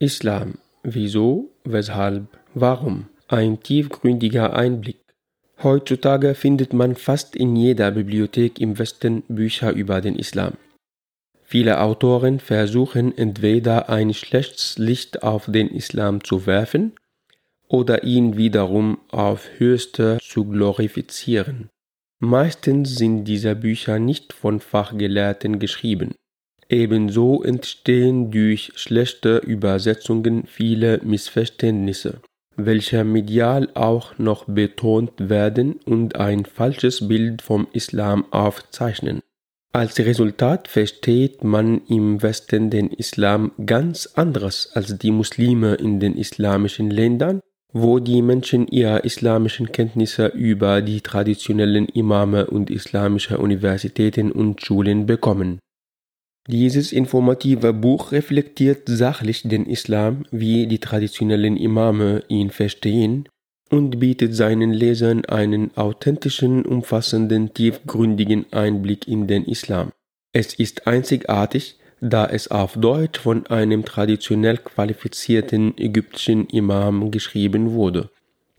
Islam. Wieso? Weshalb? Warum? Ein tiefgründiger Einblick. Heutzutage findet man fast in jeder Bibliothek im Westen Bücher über den Islam. Viele Autoren versuchen entweder ein schlechtes Licht auf den Islam zu werfen oder ihn wiederum auf höchste zu glorifizieren. Meistens sind diese Bücher nicht von Fachgelehrten geschrieben. Ebenso entstehen durch schlechte Übersetzungen viele Missverständnisse, welche medial auch noch betont werden und ein falsches Bild vom Islam aufzeichnen. Als Resultat versteht man im Westen den Islam ganz anderes als die Muslime in den islamischen Ländern, wo die Menschen ihre islamischen Kenntnisse über die traditionellen Imame und islamische Universitäten und Schulen bekommen. Dieses informative Buch reflektiert sachlich den Islam, wie die traditionellen Imame ihn verstehen, und bietet seinen Lesern einen authentischen, umfassenden, tiefgründigen Einblick in den Islam. Es ist einzigartig, da es auf Deutsch von einem traditionell qualifizierten ägyptischen Imam geschrieben wurde.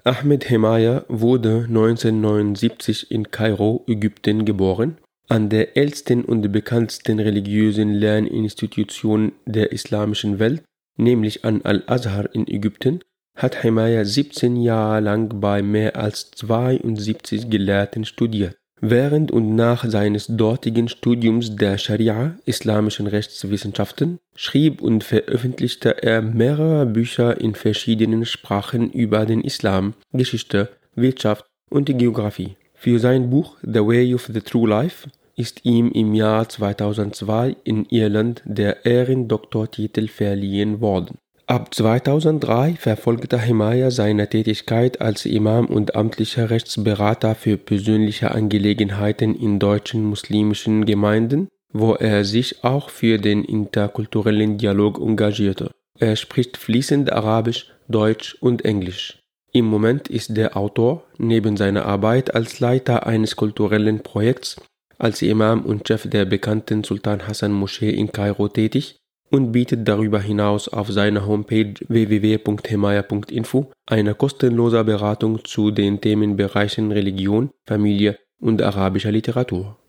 Ahmed Hemaya wurde 1979 in Kairo, Ägypten geboren an der ältesten und bekanntesten religiösen Lerninstitution der islamischen Welt, nämlich an Al-Azhar in Ägypten, hat Himaya 17 Jahre lang bei mehr als 72 Gelehrten studiert. Während und nach seines dortigen Studiums der Scharia, islamischen Rechtswissenschaften, schrieb und veröffentlichte er mehrere Bücher in verschiedenen Sprachen über den Islam, Geschichte, Wirtschaft und Geographie. Für sein Buch The Way of the True Life ist ihm im Jahr 2002 in Irland der Ehrendoktortitel verliehen worden. Ab 2003 verfolgte Himaya seine Tätigkeit als Imam und amtlicher Rechtsberater für persönliche Angelegenheiten in deutschen muslimischen Gemeinden, wo er sich auch für den interkulturellen Dialog engagierte. Er spricht fließend Arabisch, Deutsch und Englisch. Im Moment ist der Autor neben seiner Arbeit als Leiter eines kulturellen Projekts als Imam und Chef der bekannten Sultan Hassan Moschee in Kairo tätig und bietet darüber hinaus auf seiner Homepage www.hemaya.info eine kostenlose Beratung zu den Themenbereichen Religion, Familie und arabischer Literatur